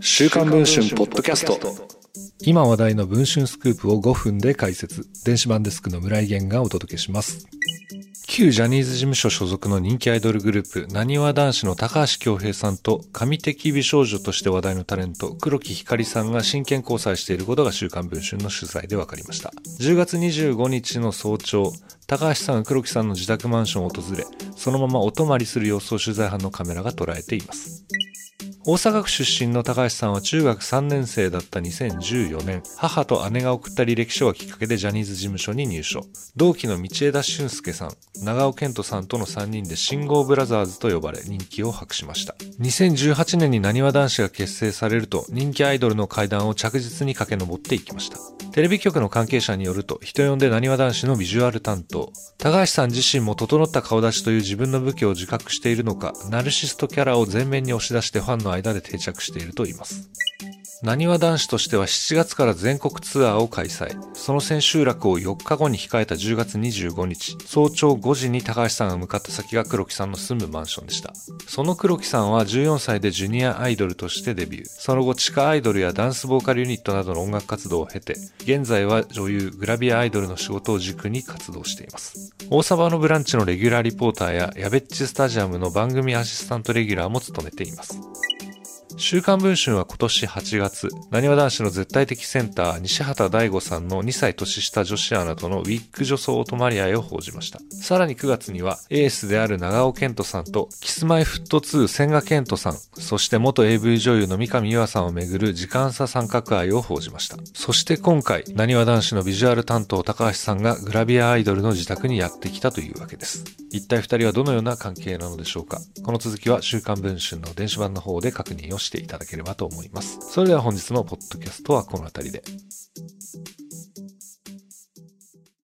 週刊文春ポッドキャスト今話題の文春スクープを5分で解説電子版デスクの村井源がお届けします旧ジャニーズ事務所所属の人気アイドルグループ、なにわ男子の高橋恭平さんと、神的美少女として話題のタレント、黒木ひかりさんが真剣交際していることが週刊文春の取材で分かりました。10月25日の早朝、高橋さんが黒木さんの自宅マンションを訪れ、そのままお泊まりする様子を取材班のカメラが捉えています。大阪府出身の高橋さんは中学3年生だった2014年、母と姉が送った履歴書がきっかけでジャニーズ事務所に入所。同期の道枝俊介さん、長尾健人さんとの3人で信号ブラザーズと呼ばれ人気を博しました。2018年になにわ男子が結成されると人気アイドルの階段を着実に駆け上っていきました。テレビ局の関係者によると、人呼んでなにわ男子のビジュアル担当。高橋さん自身も整った顔立ちという自分の武器を自覚しているのか、ナルシストキャラを前面に押し出してファンの間で定着していると言います。なにわ男子としては7月から全国ツアーを開催。その千秋楽を4日後に控えた10月25日、早朝5時に高橋さんが向かった先が黒木さんの住むマンションでした。その黒木さんは14歳でジュニアアイドルとしてデビュー。その後地下アイドルやダンスボーカルユニットなどの音楽活動を経て、現在は女優、グラビアアイドルの仕事を軸に活動しています。大沢のブランチのレギュラーリポーターやヤベッチスタジアムの番組アシスタントレギュラーも務めています。週刊文春は今年8月、なにわ男子の絶対的センター、西畑大吾さんの2歳年下女子アナとのウィッグ女装お泊まり合いを報じました。さらに9月には、エースである長尾健人さんと、キスマイフット2千賀健人さん、そして元 AV 女優の三上優愛さんをめぐる時間差三角愛を報じました。そして今回、なにわ男子のビジュアル担当高橋さんがグラビアアイドルの自宅にやってきたというわけです。一体二人はどのような関係なのでしょうかこの続きは週刊文春の電子版の方で確認をしていただければと思います。それでは本日のポッドキャストはこの辺りで。